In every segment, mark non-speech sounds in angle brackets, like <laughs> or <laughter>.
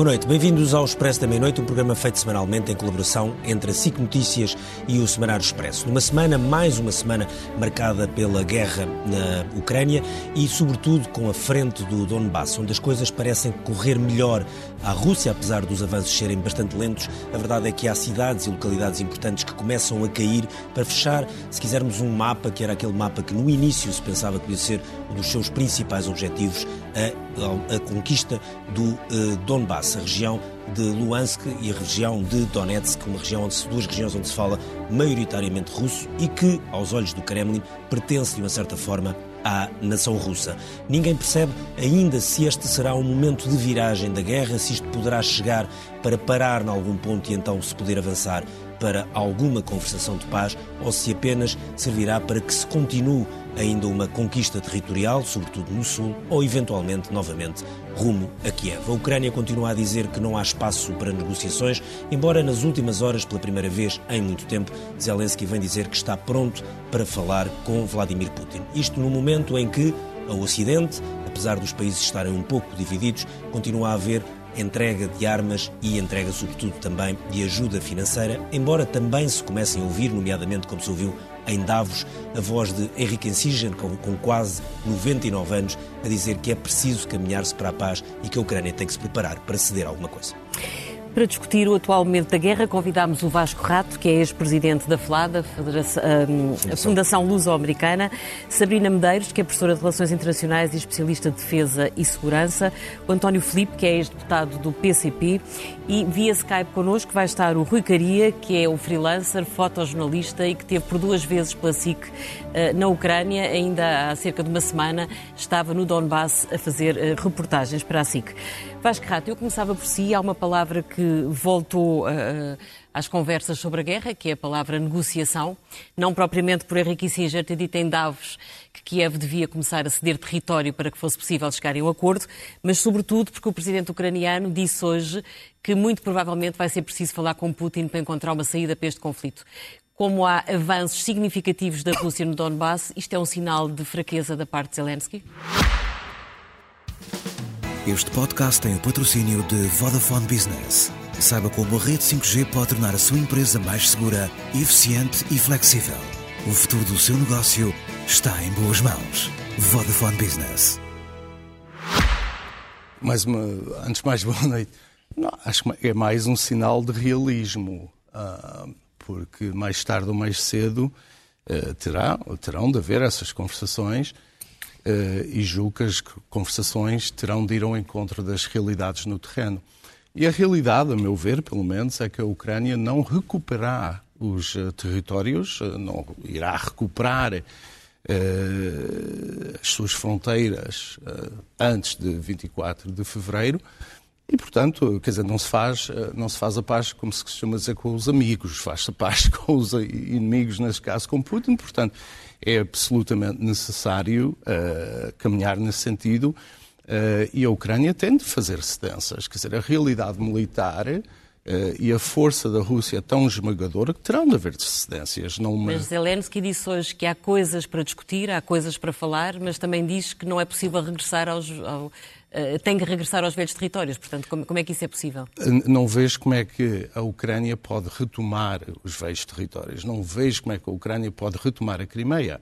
Boa noite, bem-vindos ao Expresso da Meia-Noite, um programa feito semanalmente em colaboração entre a SIC Notícias e o Semanário Expresso. Numa semana, mais uma semana marcada pela guerra na Ucrânia e, sobretudo, com a frente do Donbass, onde as coisas parecem correr melhor à Rússia, apesar dos avanços serem bastante lentos. A verdade é que há cidades e localidades importantes que começam a cair para fechar, se quisermos, um mapa que era aquele mapa que no início se pensava que podia ser um dos seus principais objetivos, a, a, conquista do uh, Donbass a região de Luhansk e a região de Donetsk, uma região onde, duas regiões onde se fala maioritariamente russo e que, aos olhos do Kremlin, pertence de uma certa forma à nação russa. Ninguém percebe ainda se este será um momento de viragem da guerra, se isto poderá chegar para parar em algum ponto e então se poder avançar para alguma conversação de paz ou se apenas servirá para que se continue ainda uma conquista territorial, sobretudo no sul, ou eventualmente novamente rumo a Kiev. A Ucrânia continua a dizer que não há espaço para negociações, embora nas últimas horas, pela primeira vez em muito tempo, Zelensky vem dizer que está pronto para falar com Vladimir Putin. Isto no momento em que, ao Ocidente, apesar dos países estarem um pouco divididos, continua a haver entrega de armas e entrega, sobretudo, também de ajuda financeira, embora também se comecem a ouvir, nomeadamente como se ouviu em Davos, a voz de Henrique Ensigen, com, com quase 99 anos, a dizer que é preciso caminhar-se para a paz e que a Ucrânia tem que se preparar para ceder alguma coisa. Para discutir o atual momento da guerra, convidámos o Vasco Rato, que é ex-presidente da FLADA, a Fundação Luso-Americana, Sabrina Medeiros, que é professora de Relações Internacionais e especialista de Defesa e Segurança, o António Filipe, que é ex-deputado do PCP, e via Skype connosco vai estar o Rui Caria, que é um freelancer, fotojornalista e que teve por duas vezes pela SIC eh, na Ucrânia, ainda há cerca de uma semana estava no Donbass a fazer eh, reportagens para a SIC. Vasco Rato, eu começava por si, há uma palavra que voltou uh, às conversas sobre a guerra, que é a palavra negociação, não propriamente por Henrique Kissinger ter dito em Davos que Kiev devia começar a ceder território para que fosse possível chegar a um acordo, mas sobretudo porque o presidente ucraniano disse hoje que muito provavelmente vai ser preciso falar com Putin para encontrar uma saída para este conflito. Como há avanços significativos da Rússia no Donbass, isto é um sinal de fraqueza da parte de Zelensky? Este podcast tem o patrocínio de Vodafone Business. Saiba como a rede 5G pode tornar a sua empresa mais segura, eficiente e flexível. O futuro do seu negócio está em boas mãos. Vodafone Business. Mais uma, antes de mais, <laughs> boa noite. Não, acho que é mais um sinal de realismo, uh, porque mais tarde ou mais cedo uh, terá, terão de haver essas conversações e julgo que as conversações terão de ir ao encontro das realidades no terreno. E a realidade, a meu ver, pelo menos, é que a Ucrânia não recuperará os uh, territórios, uh, não irá recuperar as suas fronteiras antes de 24 de fevereiro. E, portanto, quer dizer, não se faz, não se faz a paz, como se costuma dizer, com os amigos, faz-se a paz <laughs> com os inimigos, neste caso com Putin. Portanto, é absolutamente necessário uh, caminhar nesse sentido uh, e a Ucrânia tem de fazer cedências. Quer dizer, a realidade militar uh, e a força da Rússia é tão esmagadora que terão de haver cedências. Mas Zelensky disse hoje que há coisas para discutir, há coisas para falar, mas também diz que não é possível regressar aos, ao, tem que regressar aos velhos territórios. Portanto, como, como, é que isso é possível? Não vejo como é que a Ucrânia pode retomar os velhos territórios. Não vejo como é que a Ucrânia pode retomar a Crimeia.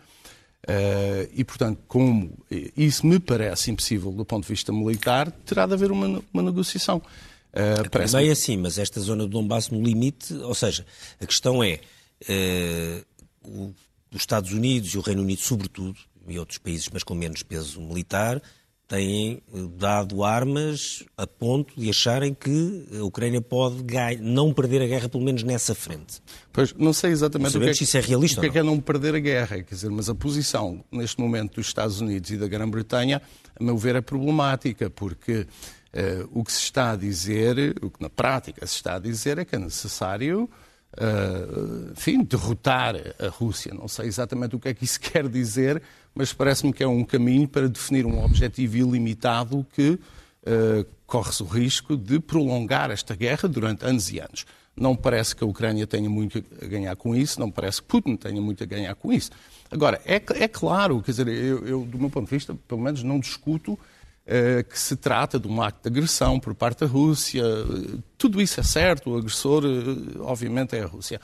Uh, e, portanto, como isso me parece impossível do ponto de vista militar, terá de haver uma, uma negociação. Uh, a Crimeia, sim, mas esta zona do Donbass no limite, ou seja, a questão é uh, o, os Estados Unidos e o Reino Unido, sobretudo, e outros países, mas com menos peso militar, têm eh, dado armas a ponto de acharem que a Ucrânia pode não perder a guerra, pelo menos nessa frente. Pois, não sei exatamente o que, é, que, isso é realista, o que é, que é não perder a guerra, quer dizer, mas a posição neste momento dos Estados Unidos e da Grã-Bretanha, a meu ver, é problemática, porque uh, o que se está a dizer, o que na prática se está a dizer é que é necessário Uh, enfim, derrotar a Rússia. Não sei exatamente o que é que isso <laughs> quer dizer, mas parece-me que é um caminho para definir um objetivo ilimitado que uh, corre-se o risco de prolongar esta guerra durante anos e anos. Não parece que a Ucrânia tenha muito a ganhar com isso, não parece que Putin tenha muito a ganhar com isso. Agora, é, é claro, quer dizer, eu, eu, do meu ponto de vista, pelo menos não discuto que se trata de um acto de agressão por parte da Rússia. Tudo isso é certo, o agressor, obviamente, é a Rússia.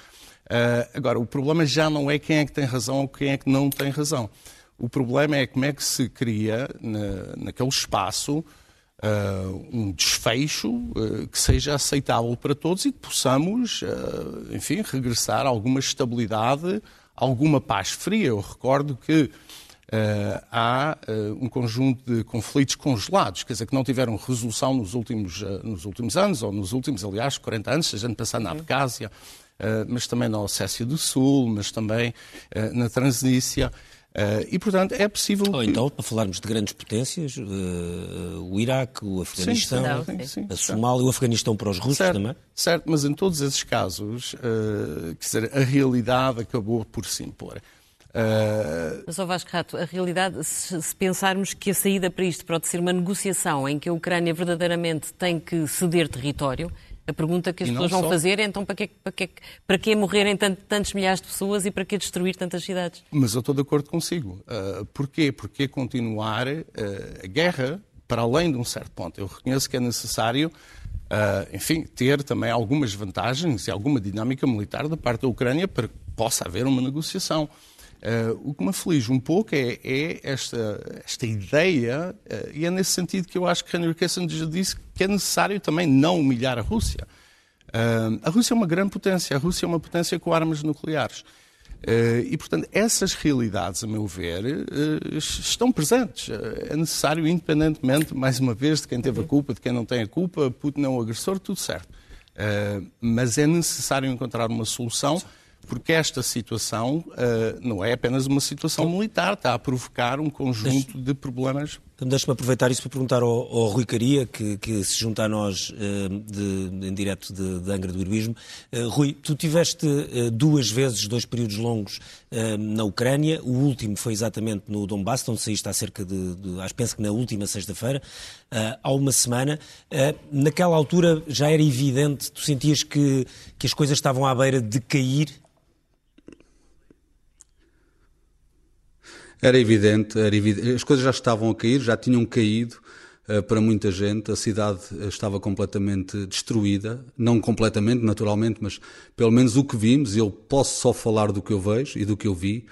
Agora, o problema já não é quem é que tem razão ou quem é que não tem razão. O problema é como é que se cria na, naquele espaço uh, um desfecho uh, que seja aceitável para todos e que possamos, uh, enfim, regressar a alguma estabilidade, alguma paz fria. Eu recordo que há um conjunto de conflitos congelados, quer dizer, que não tiveram resolução nos últimos, nos últimos anos, ou nos últimos, aliás, 40 anos, se a gente pensar na. Abcásia, mas também na Ossécia do Sul, mas também na Transnícia. Uh, e, portanto, é possível. Ou então, para falarmos de grandes potências, uh, o Iraque, o Afeganistão, sim, sim, a Somália, o Afeganistão para os russos certo, também. Certo, mas em todos esses casos, uh, quer dizer, a realidade acabou por se impor. Uh... Mas, ó Vasco Rato, a realidade, se, se, pensarmos que a saída para isto pode ser uma negociação em que a Ucrânia verdadeiramente tem que ceder território, a pergunta que as pessoas vão só... fazer é então para que, para que, para que morrerem tantos milhares de pessoas e para que destruir tantas cidades? Mas eu estou de acordo consigo. Uh, porquê? Porque continuar uh, a guerra para além de um certo ponto. Eu reconheço que é necessário, uh, enfim, ter também algumas vantagens e alguma dinâmica militar da parte da Ucrânia para que possa haver uma negociação. Uh, o que me aflige um pouco é, é esta, esta ideia, uh, e é nesse sentido que eu acho que Henry Kissinger disse que é necessário também não humilhar a Rússia. Uh, a Rússia é uma grande potência, a Rússia é uma potência com armas nucleares. e, portanto, essas realidades, a meu ver, estão presentes. é necessário, independentemente, mais uma vez, de quem teve a culpa, de quem não tem a culpa, Putin é o agressor, tudo certo. mas é necessário encontrar uma solução porque esta situação uh, não é apenas uma situação militar, está a provocar um conjunto de problemas. Então, deixe-me aproveitar isso para perguntar ao, ao Rui Caria, que, que, se junta a nós uh, de, em direto de, de Angra do Heroísmo. Uh, Rui, tu tiveste duas vezes, dois períodos longos na Ucrânia, o último foi exatamente no Donbass, onde saíste há cerca de, de acho penso que na última sexta-feira, há uma semana. naquela altura já era evidente, tu sentias que, que as coisas estavam à beira de cair Era evidente, era evidente, as coisas já estavam a cair, já tinham caído uh, para muita gente, a cidade estava completamente destruída, não completamente, naturalmente, mas pelo menos o que vimos, eu posso só falar do que eu vejo e do que eu vi,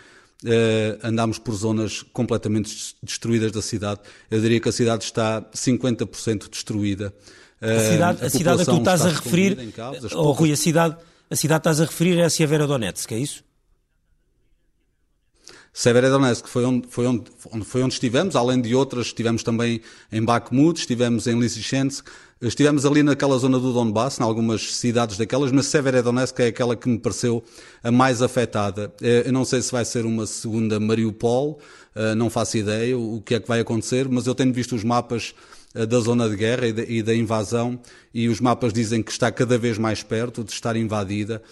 uh, andámos por zonas completamente destruídas da cidade. Eu diria que a cidade está 50% destruída. A cidade, a, a cidade a que tu estás a referir, oh, Rui, a cidade, a cidade estás a referir é a Severodonetsk, é isso? Severodonetsk foi onde, foi, onde, foi onde estivemos, além de outras, estivemos também em Bakhmut, estivemos em Lysychansk, estivemos ali naquela zona do Donbass, em algumas cidades daquelas, mas Severodonetsk é aquela que me pareceu a mais afetada. Eh, eu não sei se vai ser uma segunda Mariupol, eh, não faço ideia o que é que vai acontecer, mas eu tenho visto os mapas eh, da zona de guerra e da invasão e os mapas dizem que está cada vez mais perto de estar invadida,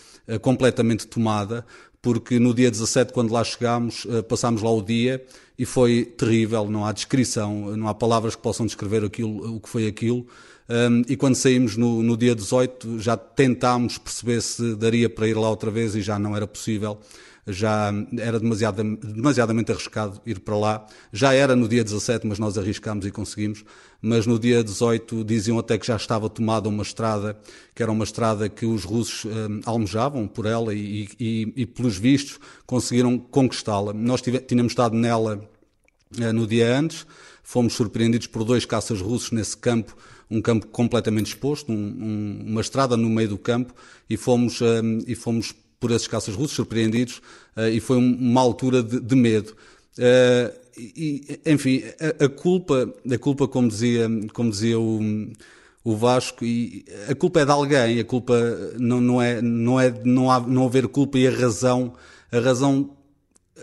completamente tomada porque no dia 17, quando lá chegámos, eh, passámos lá o dia e foi terrível, não há descrição, não há palavras que possam descrever aquilo, o que foi aquilo. E quando saímos no, no, dia 18, já tentámos perceber se daria para ir lá outra vez e já não era possível. Já era demasiado, demasiadamente arriscado ir para lá. Já era no dia 17, mas nós arriscámos e conseguimos mas no dia 18 diziam até que já estava tomada uma estrada, que era uma estrada que os russos um, almejavam por ela e, e, e, pelos vistos, conseguiram conquistá-la. Nós tive, tínhamos estado nela uh, no dia antes, fomos surpreendidos por dois caças russos nesse campo, um campo completamente exposto, um, um, uma estrada no meio do campo, e fomos, um, e fomos por esses caças russos surpreendidos, uh, e foi uma altura de, de medo. Uh, e, enfim, a, a, culpa, a culpa, como dizia, como dizia o, o Vasco, e a culpa é de alguém, a culpa não, não é, não é não, há, não haver culpa e a razão, a razão,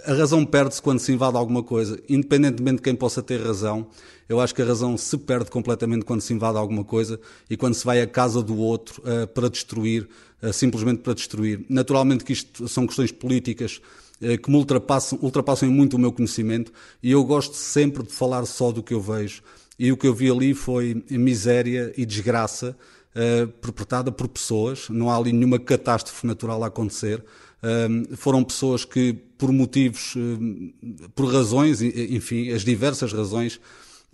a razão perde-se quando se invade alguma coisa, independentemente de quem possa ter razão. Eu acho que a razão se perde completamente quando se invade alguma coisa e quando se vai à casa do outro uh, para destruir, simplesmente para destruir. Naturalmente que isto são questões políticas eh, que me ultrapassam, ultrapassam muito o meu conhecimento e eu gosto sempre de falar só do que eu vejo. E o que eu vi ali foi miséria e desgraça uh, perpetrada por pessoas, não há ali nenhuma catástrofe natural a acontecer. Uh, foram pessoas que, por motivos, uh, por razões, enfim, as diversas razões,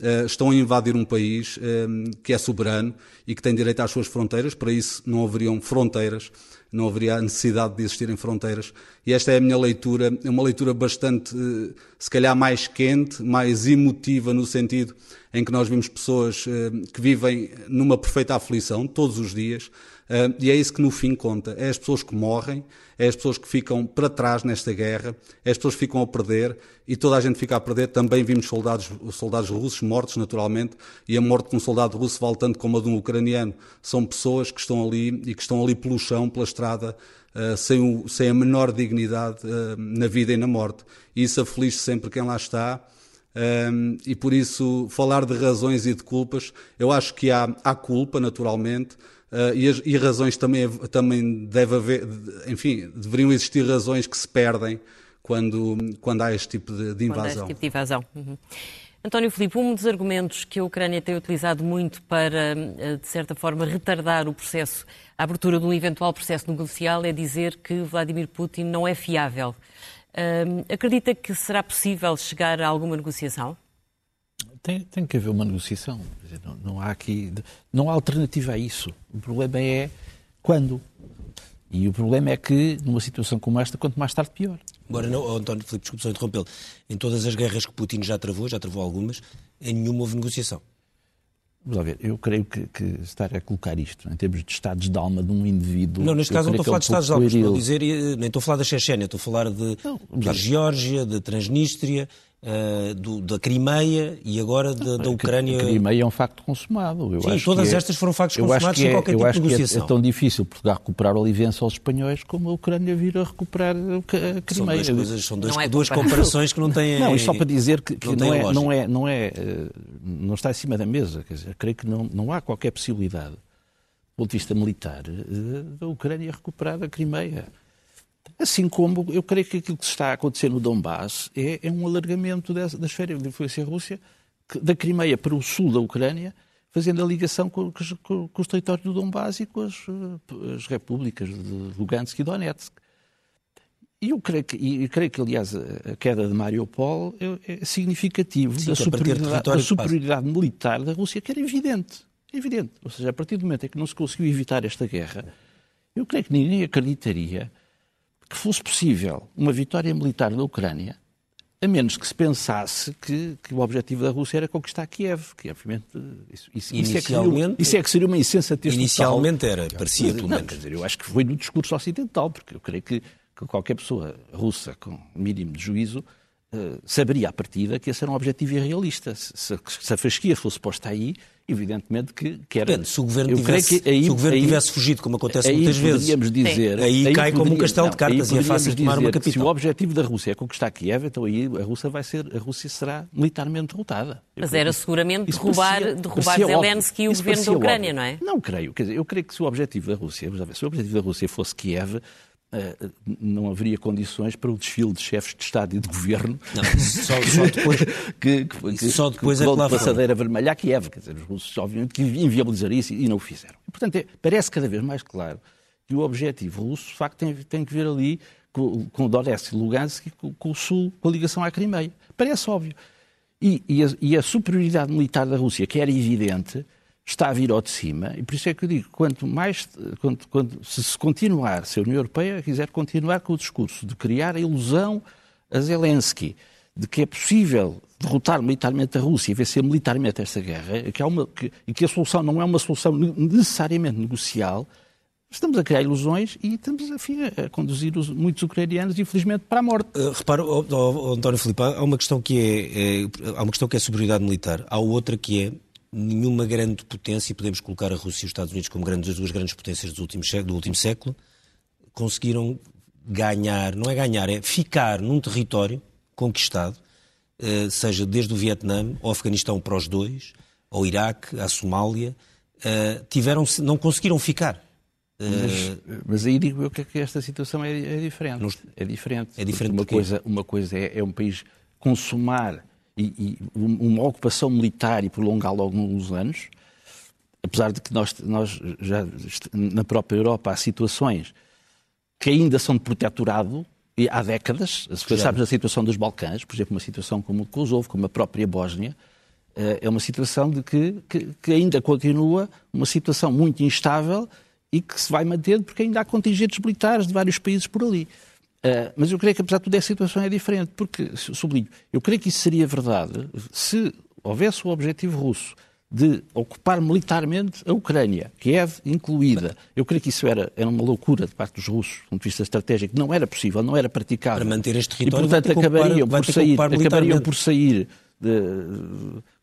uh, estão a invadir um país um, que é soberano e que tem direito às suas fronteiras, para isso não haveriam fronteiras, não haveria necessidade de existirem fronteiras. E esta é a minha leitura, é uma leitura bastante, uh, se calhar mais quente, mais emotiva, no sentido em que nós vimos pessoas uh, que vivem numa perfeita aflição todos os dias, Uh, e é isso que no fim conta. É as pessoas que morrem, é as pessoas que ficam para trás nesta guerra, é as pessoas que ficam a perder e toda a gente fica a perder. Também vimos soldados, soldados russos mortos, naturalmente, e a morte de um soldado russo vale tanto como a de um ucraniano. São pessoas que estão ali e que estão ali pelo chão, pela estrada, uh, sem, o, sem, a menor dignidade uh, na vida e na morte. E isso aflige sempre quem lá está. Um, e por isso, falar de razões e de culpas, eu acho que há, há culpa, naturalmente, Uh, e, as, e, razões também, também deve haver, enfim, deveriam existir razões que se perdem quando, quando há este tipo de, de invasão. Quando há este tipo de invasão. Uhum. António Filipe, um dos argumentos que a Ucrânia tem utilizado muito para, eh, de certa forma, retardar o processo, a abertura de um eventual processo negocial, é dizer que Vladimir Putin não é fiável. Uh, acredita que será possível chegar a alguma negociação? Tem, tem que haver uma negociação. Não, não, há aqui, não há alternativa a isso. O problema é quando. E o problema é que, numa situação como esta, quanto mais tarde, pior. Agora, não, oh, António Filipe, desculpe só interrompê-lo. Em todas as guerras que Putin já travou, já travou algumas, em nenhuma houve negociação. Vamos lá ver, eu creio que, que, estar a colocar isto em termos de estados de alma de um indivíduo. Não, neste caso não estou a falar de estados de alma, estou a dizer, nem estou a falar da Chechênia, estou a falar de, não, da Geórgia, da Transnistria, uh, do, da Crimeia e agora da, da Ucrânia. A Crimeia é um facto consumado. Eu Sim, todas é, estas foram factos consumados sem é, qualquer tipo de negociação. É, é, tão difícil Portugal recuperar o Olivença aos espanhóis como a Ucrânia vir a recuperar a Crimeia. São duas, coisas, são dois, é duas comparações que não têm. Não, isto só para dizer que, que não, não, é, não, é, não, é, não está em cima da mesa. Quer dizer, creio que não, não há qualquer possibilidade, do ponto de vista militar, eh, da Ucrânia recuperar a Crimeia. Assim como eu creio que aquilo que está a acontecer no Donbass é, é um alargamento das, das férias de influência russa da Crimeia para o sul da Ucrânia, fazendo a ligação com, com, com os territórios do Donbass e com as, as repúblicas de Lugansk e Donetsk. E eu creio que, e creio que aliás, a queda de Mariupol é, é significativo Sim, da superioridade, da superioridade militar da Rússia, que era evidente. Evidente. Ou seja, a partir do momento em que não se conseguiu evitar esta guerra, eu creio que ninguém acreditaria que fosse possível uma vitória militar na Ucrânia, a menos que se pensasse que, que o objetivo da Rússia era conquistar Kiev, que obviamente isso, isso, isso, é, que seria, isso é que seria uma insensatez Inicialmente total. era, parecia pelo menos. Quer dizer, eu acho que foi no discurso ocidental, porque eu creio que, que qualquer pessoa russa com mínimo de juízo saberia à partida que esse era um objetivo irrealista. Se, se, a fasquia fosse posta aí, evidentemente que, que era. Depende, se o governo, tivesse, aí, se o governo aí, tivesse fugido, como acontece aí muitas vezes, dizer, aí, aí cai como um castelo de cartas e é fácil tomar uma capital. Se o objetivo da Rússia é conquistar Kiev, então aí a Rússia vai ser, a Rússia será militarmente derrotada. Mas era seguramente derrubar, parecia, derrubar Zelensky e o governo da Ucrânia, óbvio. não é? Não creio. Quer dizer, eu creio que se o objetivo da Rússia, se o objetivo da Rússia fosse Kiev, eh, não haveria condições para o desfile de chefes de Estado e de Governo. Não, só, <laughs> só depois, que, que, que, só depois que, é que lá passadeira vermelha a Kiev. Quer dizer, os russos, obviamente, que inviabilizariam isso e não o fizeram. E, portanto, é, parece cada vez mais claro que o objetivo russo, de facto, tem, tem que ver ali com, com o Donetsk e Lugansk e com, com, o Sul, com a ligação à Crimeia. Parece óbvio. E, e, a, e a superioridade militar da Rússia, que era evidente, está a vir ao de cima, e por isso é que eu digo, quanto mais, quanto, quanto, se se continuar, se a União Europeia quiser continuar com o discurso de criar a ilusão a Zelensky de que é possível derrotar militarmente a Rússia e vencer militarmente esta guerra, que há uma, que, e que a solução não é uma solução necessariamente negocial, estamos a criar ilusões e estamos enfim, a conduzir os, muitos ucranianos, infelizmente, para a morte. Uh, repara, oh, oh, António Filipe, há uma questão que é, é, há uma questão que é superioridade militar, há outra que é nenhuma grande potência, e podemos colocar a Rússia e os Estados Unidos como grandes, as duas grandes potências do último, do último século, conseguiram ganhar, não é ganhar, é ficar num território conquistado, eh, seja desde o Vietnã ao Afeganistão para os dois, ao Iraque, à Somália, eh, tiveram, não conseguiram ficar. Mas, mas, aí digo eu que esta situação é, é diferente. é diferente. É diferente uma coisa, uma coisa é, é um país consumar e, e uma ocupação militar e prolongá-la alguns anos, apesar de que nós, nós já na própria Europa há situações que ainda são de protetorado há décadas, se pensarmos na situação dos Balcãs, por exemplo, uma situação como o Kosovo, como a própria Bósnia, É uma situação de que, que, que ainda continua uma situação muito instável e que se vai mantendo porque ainda há contingentes militares de vários países por ali. Uh, mas eu creio que, apesar de tudo, a situação é diferente, porque, sublinho, eu creio que isso seria verdade se houvesse o objetivo russo de ocupar militarmente a Ucrânia, Kiev incluída. Eu creio que isso era, era uma loucura de parte dos russos, do ponto de vista estratégico. Não era possível, não era praticável. Para manter este território, e, portanto, acabariam, por sair, acabariam por sair de,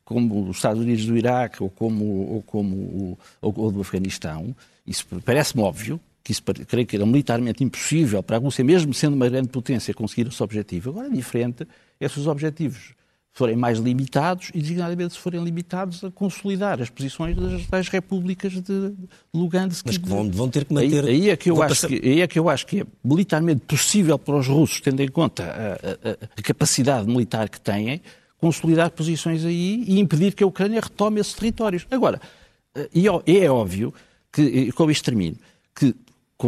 como os Estados Unidos do Iraque ou como, ou como ou, ou do Afeganistão. Isso parece-me óbvio, que isso creio que era militarmente impossível para a Rússia, mesmo sendo uma grande potência, conseguir esse objetivo. Agora é diferente esses objetivos forem mais limitados e, designadamente, se forem limitados a consolidar as posições das, das repúblicas de Lugansk. Mas que vão, vão ter que manter... Aí, aí, é que eu acho passar... que, aí é que eu acho que é militarmente possível para os russos, tendo em conta a, a, a capacidade militar que têm, consolidar posições aí e impedir que a Ucrânia retome esses territórios. Agora, eh, e é óbvio que, com isto termino, que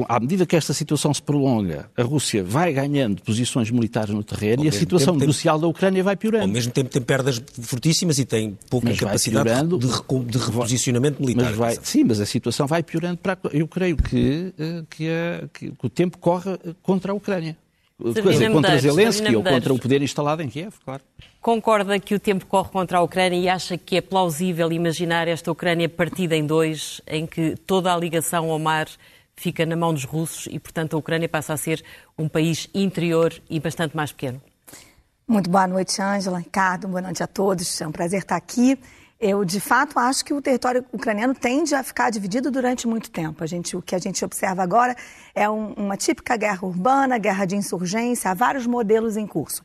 à medida que esta situação se prolonga, a Rússia vai ganhando posições militares no terreno e a situação tempo, negocial tem, da Ucrânia vai piorando. Ao mesmo tempo tem perdas fortíssimas e tem pouca mas capacidade piorando, de, de, reposicionamento militar. Mas vai, sim, mas a situação vai piorando. Para, eu creio que, eh, que, a, que, o tempo corre contra a Ucrânia. Coisa, contra Zelensky ou contra o poder instalado em Kiev, claro. Concorda que o tempo corre contra a Ucrânia e acha que é plausível imaginar esta Ucrânia partida em dois, em que toda a ligação ao mar fica na mão dos russos e, portanto, a Ucrânia passa a ser um país interior e bastante mais pequeno? Muito boa noite, Ângela, Ricardo, boa noite a todos. É um prazer estar aqui. Eu, de fato, acho que o território ucraniano tende a ficar dividido durante muito tempo. A gente, o que a gente observa agora é um, uma típica guerra urbana, guerra de insurgência, há vários modelos em curso.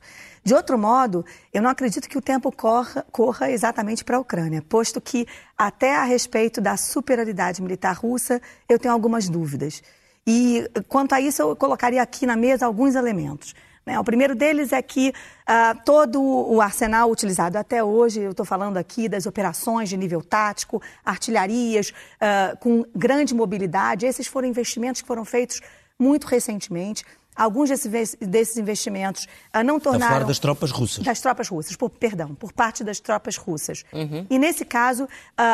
De outro modo, eu não acredito que o tempo corra, corra exatamente para a Ucrânia, posto que, até a respeito da superioridade militar russa, eu tenho algumas dúvidas. E, quanto a isso, eu colocaria aqui na mesa alguns elementos. Né? O primeiro deles é que uh, todo o arsenal utilizado até hoje, eu estou falando aqui das operações de nível tático, artilharias uh, com grande mobilidade, esses foram investimentos que foram feitos muito recentemente. Alguns desses investimentos uh, não tornaram... Está a falar das tropas russas. Das tropas russas, por, perdão, por parte das tropas russas. Uhum. E nesse caso, uh,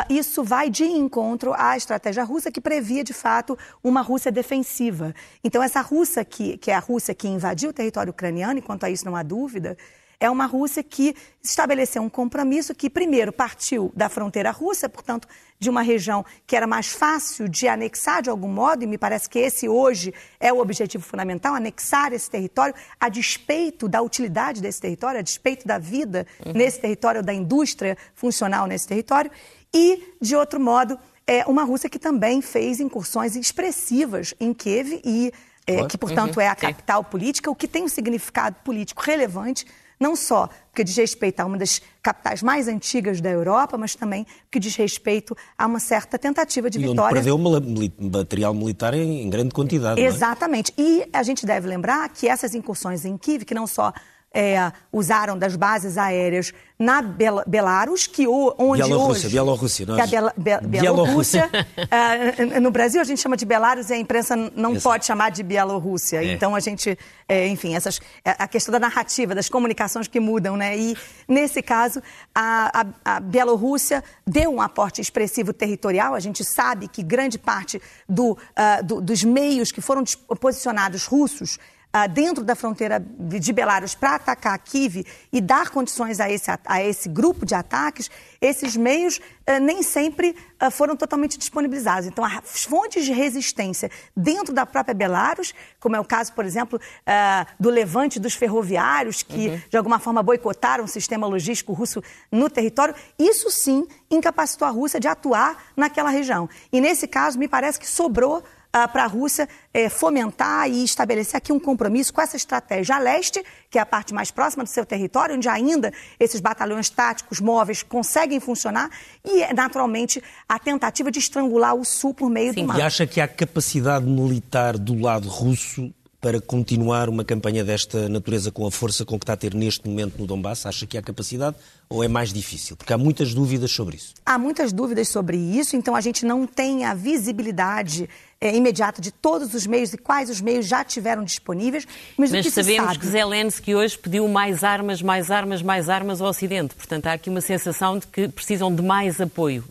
isso vai de encontro à estratégia russa que previa, de fato, uma Rússia defensiva. Então, essa Rússia, que, que é a Rússia que invadiu o território ucraniano, e quanto a isso não há dúvida, é uma Rússia que estabeleceu um compromisso que, primeiro, partiu da fronteira russa, portanto, de uma região que era mais fácil de anexar de algum modo, e me parece que esse hoje é o objetivo fundamental, anexar esse território a despeito da utilidade desse território, a despeito da vida uhum. nesse território, da indústria funcional nesse território, e, de outro modo, é uma Rússia que também fez incursões expressivas em Kiev e é, que, portanto, uhum. é a capital política, o que tem um significado político relevante não só porque diz respeito a uma das capitais mais antigas da Europa, mas também porque diz respeito a uma certa tentativa de e vitória. Onde perdeu material militar em, em grande quantidade. É? Exatamente. É? E a gente deve lembrar que essas incursões em Kiev, que não só é, usaram das bases aéreas na Bel Belarus, que onde Bielorrússia, hoje... Bielorrússia, nós... Bel Bel Bielorrússia. uh, <laughs> no Brasil a gente chama de Belarus e a imprensa não Exato. pode chamar de Bielorrússia. É. Então a gente, é, enfim, essas, é, a questão da narrativa, das comunicações que mudam, né? E nesse caso a, a, a Bielorrússia deu um aporte expressivo territorial. A gente sabe que grande parte do, uh, do, dos meios que foram posicionados russos dentro da fronteira de Belarus para atacar Kiev e dar condições a esse, a esse grupo de ataques, esses meios uh, nem sempre uh, foram totalmente disponibilizados. Então, as fontes de resistência dentro da própria Belarus, como é o caso, por exemplo, do levante dos ferroviários, que uhum. de alguma forma boicotaram o sistema logístico russo no território, isso sim incapacitou a Rússia de atuar naquela região. E nesse caso, me parece que sobrou ah, para a Rússia é, fomentar e estabelecer aqui um compromisso com essa estratégia a leste, que é a parte mais próxima do seu território, onde ainda esses batalhões táticos móveis conseguem funcionar, e, naturalmente, a tentativa de estrangular o sul por meio Sim. do mar. E acha que há capacidade militar do lado russo para continuar uma campanha desta natureza com a força com que está a ter neste momento no Donbass? Acha que há capacidade ou é mais difícil? Porque há muitas dúvidas sobre isso. Há muitas dúvidas sobre isso, então a gente não tem a visibilidade é, imediata de todos os meios e quais os meios já tiveram disponíveis. Mas, mas sabemos sabe... que Zelensky hoje pediu mais armas, mais armas, mais armas ao Ocidente. Portanto, há aqui uma sensação de que precisam de mais apoio.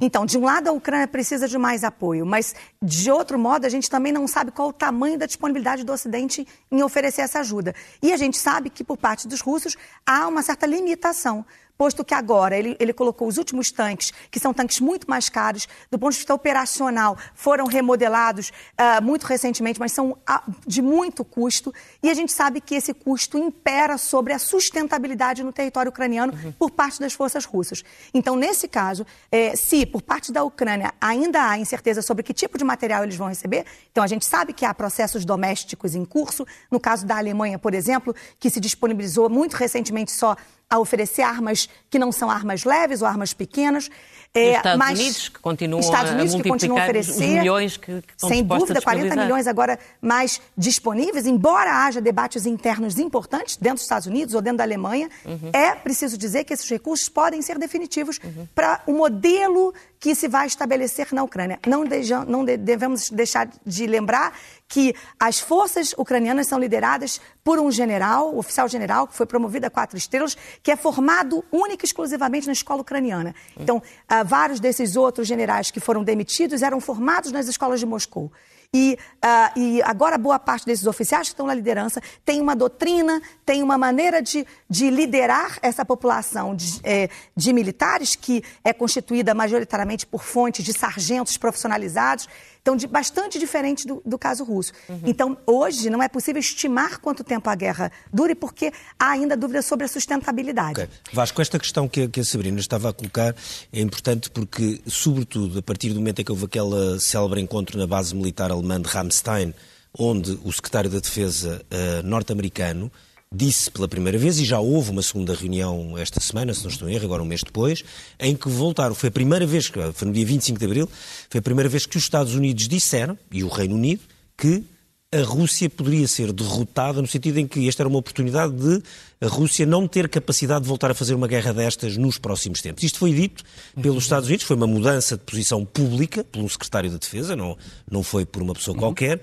Então, de um lado, a Ucrânia precisa de mais apoio, mas de outro modo, a gente também não sabe qual o tamanho da disponibilidade do Ocidente em oferecer essa ajuda. E a gente sabe que, por parte dos russos, há uma certa limitação posto que agora ele, ele colocou os últimos tanques, que são tanques muito mais caros, do ponto de vista operacional, foram remodelados uh, muito recentemente, mas são uh, de muito custo, e a gente sabe que esse custo impera sobre a sustentabilidade no território ucraniano uhum. por parte das forças russas. Então, nesse caso, eh, se por parte da Ucrânia ainda há incerteza sobre que tipo de material eles vão receber, então a gente sabe que há processos domésticos em curso, no caso da Alemanha, por exemplo, que se disponibilizou muito recentemente só a oferecer armas que não são armas leves ou armas pequenas. É, Estados Unidos que continuam Estados Unidos a que continuam a oferecer, milhões que, que sem dúvida, 40 milhões agora mais disponíveis, embora haja debates internos importantes dentro dos Estados Unidos ou dentro da Alemanha, uhum. é preciso dizer que esses recursos podem ser definitivos uhum. para o modelo que se vai estabelecer na Ucrânia. Não, deja, não de, devemos deixar de lembrar que as forças ucranianas são lideradas por um general, oficial general, que foi promovido a quatro estrelas, que é formado única e exclusivamente na escola ucraniana. Então, uh, vários desses outros generais que foram demitidos eram formados nas escolas de Moscou. E, uh, e, agora boa parte desses oficiais que estão na liderança tem uma doutrina, tem uma maneira de, de liderar essa população de, é, de, militares que é constituída majoritariamente por fontes de sargentos profissionalizados então, de, bastante diferente do, do caso russo. Uhum. Então, hoje não é possível estimar quanto tempo a guerra dure, porque há ainda dúvidas sobre a sustentabilidade. Okay. Vasco, esta questão que, que a Sabrina estava a colocar é importante porque, sobretudo, a partir do momento em que houve aquele célebre encontro na base militar alemã de Ramstein, onde o secretário da Defesa uh, norte-americano disse pela primeira vez, e já houve uma segunda reunião esta semana, se não estou em erro, agora um mês depois, em que voltaram. Foi a primeira vez, foi no dia 25 de abril, foi a primeira vez que os Estados Unidos disseram, e o Reino Unido, que a Rússia poderia ser derrotada no sentido em que esta era uma oportunidade de a Rússia não ter capacidade de voltar a fazer uma guerra destas nos próximos tempos. Isto foi dito pelos Estados Unidos, foi uma mudança de posição pública por um secretário da Defesa, não, não foi por uma pessoa qualquer,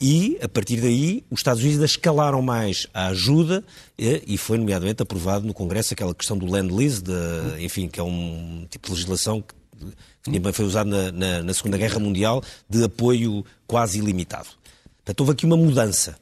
e, a partir daí, os Estados Unidos escalaram mais a ajuda e foi, nomeadamente, aprovado no Congresso aquela questão do Land-Lease, enfim, que é um tipo de legislação que, também foi usado na, na, na, Segunda Guerra Mundial de apoio quase ilimitado. Portanto, houve aqui uma mudança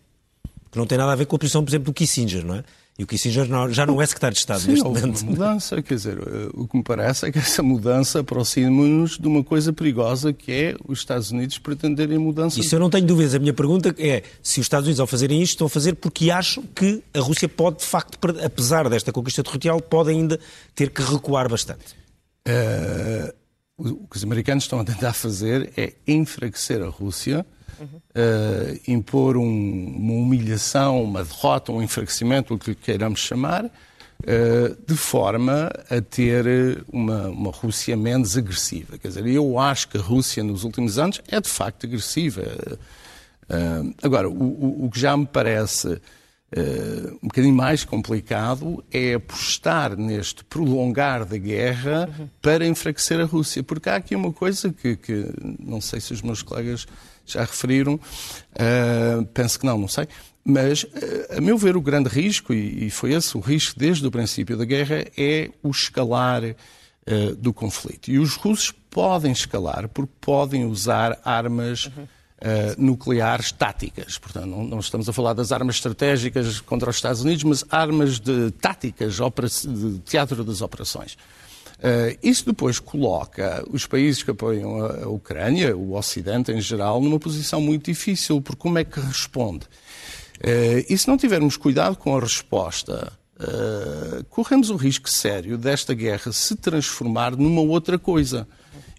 que não tem nada a ver com a posição, por exemplo, do Kissinger, não é? E o Kissinger já não é secretário de Estado Sim, neste momento. Uma mudança, quer dizer, eh, o que me parece é que essa mudança aproxima-nos de uma coisa perigosa que é os Estados Unidos pretenderem mudança. Isso eu não tenho dúvidas. A minha pergunta é se os Estados Unidos, ao fazerem isto, estão a fazer porque acham que a Rússia pode, de facto, apesar desta conquista territorial, pode ainda ter que recuar bastante. Uh, o que os americanos estão a tentar fazer é enfraquecer a Rússia uh, impor um, uma humilhação, uma derrota, um enfraquecimento, o que queiramos chamar, uh, de forma a ter uma, uma Rússia menos agressiva. Quer dizer, eu acho que a Rússia nos últimos anos é de facto agressiva. Uh, agora, o, o, o, que já me parece Uh, um bocadinho mais complicado é apostar neste prolongar da guerra uhum. para enfraquecer a Rússia. Porque há aqui uma coisa que, que não sei se os meus colegas já referiram. Uh, penso que não, não sei. Mas, uh, a meu ver, o grande risco, e, e, foi esse o risco desde o princípio da guerra, é o escalar uh, do conflito. E os russos podem escalar porque podem usar armas. Uhum. Uh, nucleares táticas. Portanto, não, não, estamos a falar das armas estratégicas contra os Estados Unidos, mas armas de táticas, de teatro das operações. Uh, isso depois coloca os países que apoiam a, Ucrânia, o Ocidente em geral, numa posição muito difícil, porque como é que responde? Uh, e se não tivermos cuidado com a resposta, uh, corremos o risco sério desta guerra se transformar numa outra coisa.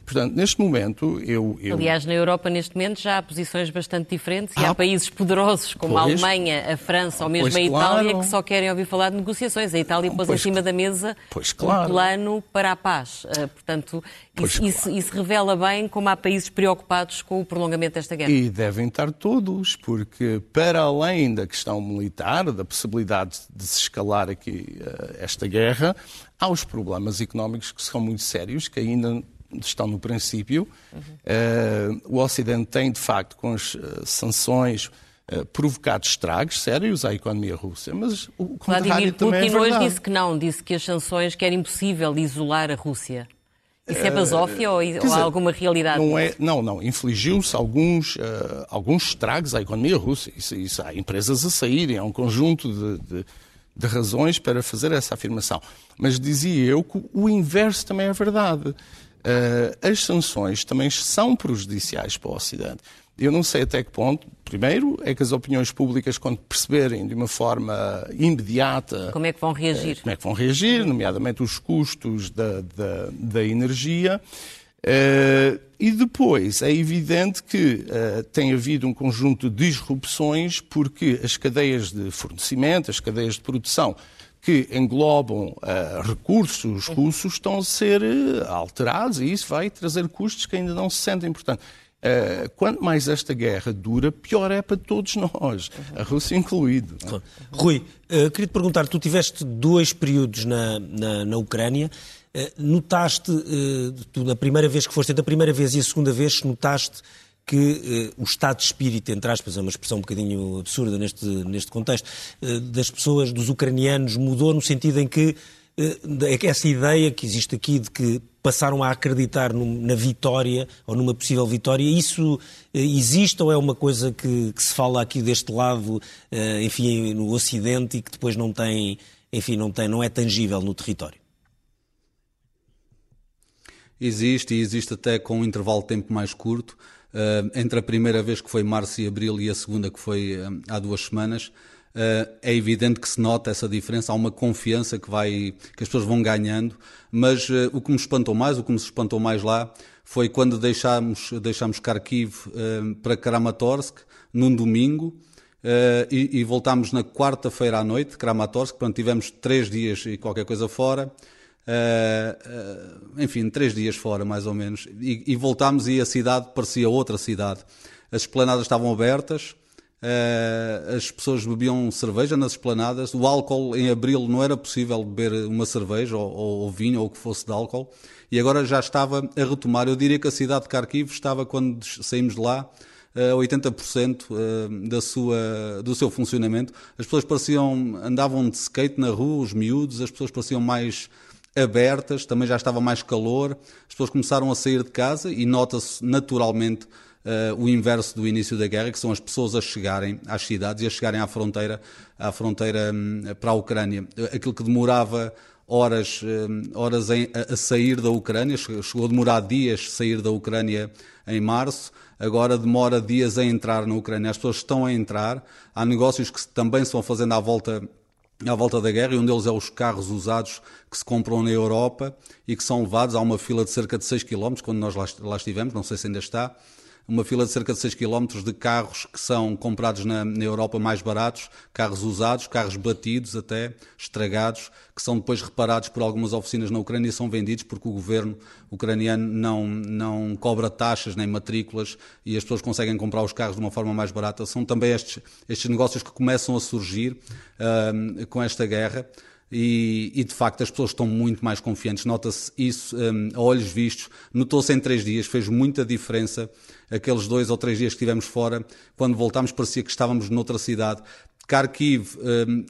Portanto, neste momento, eu, eu, Aliás, na Europa, neste momento, já há posições bastante diferentes e há ah, países poderosos como pois, a Alemanha, a França ou mesmo a Itália claro. que só querem ouvir falar de negociações. A Itália pôs pois, em cima da mesa claro. um plano para a paz. Uh, portanto, isso, claro. isso, isso, revela bem como há países preocupados com o prolongamento desta guerra. E devem estar todos, porque para além da questão militar, da possibilidade de se escalar aqui uh, esta guerra, há os problemas económicos que são muito sérios, que ainda estão no princípio. Uhum. o Ocidente tem, de facto, com as sanções, provocado estragos sérios à economia russa, mas o contrário Vladimir também Putin é verdade. hoje disse que não, disse que as sanções que era impossível isolar a Rússia. Isso é basófia uh, ou, ou há alguma realidade? Não, é, não, não. Infligiu-se alguns, uh, alguns estragos à economia russa. Isso, isso, há empresas a saírem, há um conjunto de, de, de, razões para fazer essa afirmação. Mas dizia eu que o inverso também é verdade. Uh, as sanções também são prejudiciais para o Ocidente. Eu não sei até que ponto, primeiro, é que as opiniões públicas, quando perceberem de uma forma imediata. Como é que vão reagir? Como é que vão reagir, nomeadamente os custos da, da, da energia. Uh, e depois é evidente que uh, tem havido um conjunto de disrupções porque as cadeias de fornecimento, as cadeias de produção que englobam uh, recursos russos estão a ser alterados e isso vai trazer custos que ainda não se sentem. Portanto, Uh, quanto mais esta guerra dura, pior é para todos <laughs> nós, a Rússia incluído. É? Rui, uh, queria te perguntar, tu tiveste dois períodos na, na, na Ucrânia, notaste, tu na primeira vez que foste, da primeira vez e a segunda vez, notaste que o estado de espírito, entre aspas, é uma expressão um bocadinho absurda neste, neste contexto, das pessoas, dos ucranianos, mudou no sentido em que essa ideia que existe aqui de que passaram a acreditar na vitória ou numa possível vitória. Isso eh, existe ou é uma coisa que, que se fala aqui deste lado, eh, enfim, no Ocidente e que depois não tem, enfim, não tem, não é tangível no território? Existe e existe até com um intervalo de tempo mais curto. Uh, entre a primeira vez que foi março e abril e a segunda que foi uh, há duas semanas, uh, é evidente que se nota essa diferença, há uma confiança que, vai, que as pessoas vão ganhando, mas o que me espantou mais, o que me espantou mais lá, foi quando deixámos, deixámos Kharkiv para Kramatorsk, num domingo, e, e, voltámos na quarta-feira à noite, Kramatorsk, portanto tivemos três dias e qualquer coisa fora, enfim, três dias fora, mais ou menos, e, e voltámos e a cidade parecia outra cidade. As esplanadas estavam abertas, Uh, as pessoas bebiam cerveja nas esplanadas. O álcool em abril não era possível beber uma cerveja ou, ou, vinho ou o que fosse de álcool. E agora já estava a retomar. Eu diria que a cidade de Kharkiv estava, quando saímos de lá, a uh, 80% uh, da sua, do seu funcionamento. As pessoas pareciam, andavam de skate na rua, os miúdos, as pessoas pareciam mais abertas, também já estava mais calor, as pessoas começaram a sair de casa e nota-se naturalmente uh, o inverso do início da guerra, que são as pessoas a chegarem às cidades e a chegarem à fronteira, à fronteira um, para a Ucrânia. Aquilo que demorava horas, um, horas em, a, a, sair da Ucrânia, chegou a demorar dias sair da Ucrânia em março, agora demora dias a entrar na Ucrânia. As pessoas estão a entrar, há negócios que também se vão fazendo à volta à volta da guerra, e um deles é os carros usados que se compram na Europa e que são levados a uma fila de cerca de 6 km, quando nós lá, lá estivemos, não sei se ainda está, uma fila de cerca de 6 km de carros que são comprados na, na, Europa mais baratos, carros usados, carros batidos até, estragados, que são depois reparados por algumas oficinas na Ucrânia e são vendidos porque o governo ucraniano não, não cobra taxas nem matrículas e as pessoas conseguem comprar os carros de uma forma mais barata. São também estes, estes negócios que começam a surgir uh, com esta guerra. E, e, de facto as pessoas estão muito mais confiantes. Nota-se isso um, a olhos vistos. Notou-se em três dias, fez muita diferença. Aqueles dois ou três dias que estivemos fora, quando voltámos, parecia que estávamos noutra cidade. Kharkiv, um,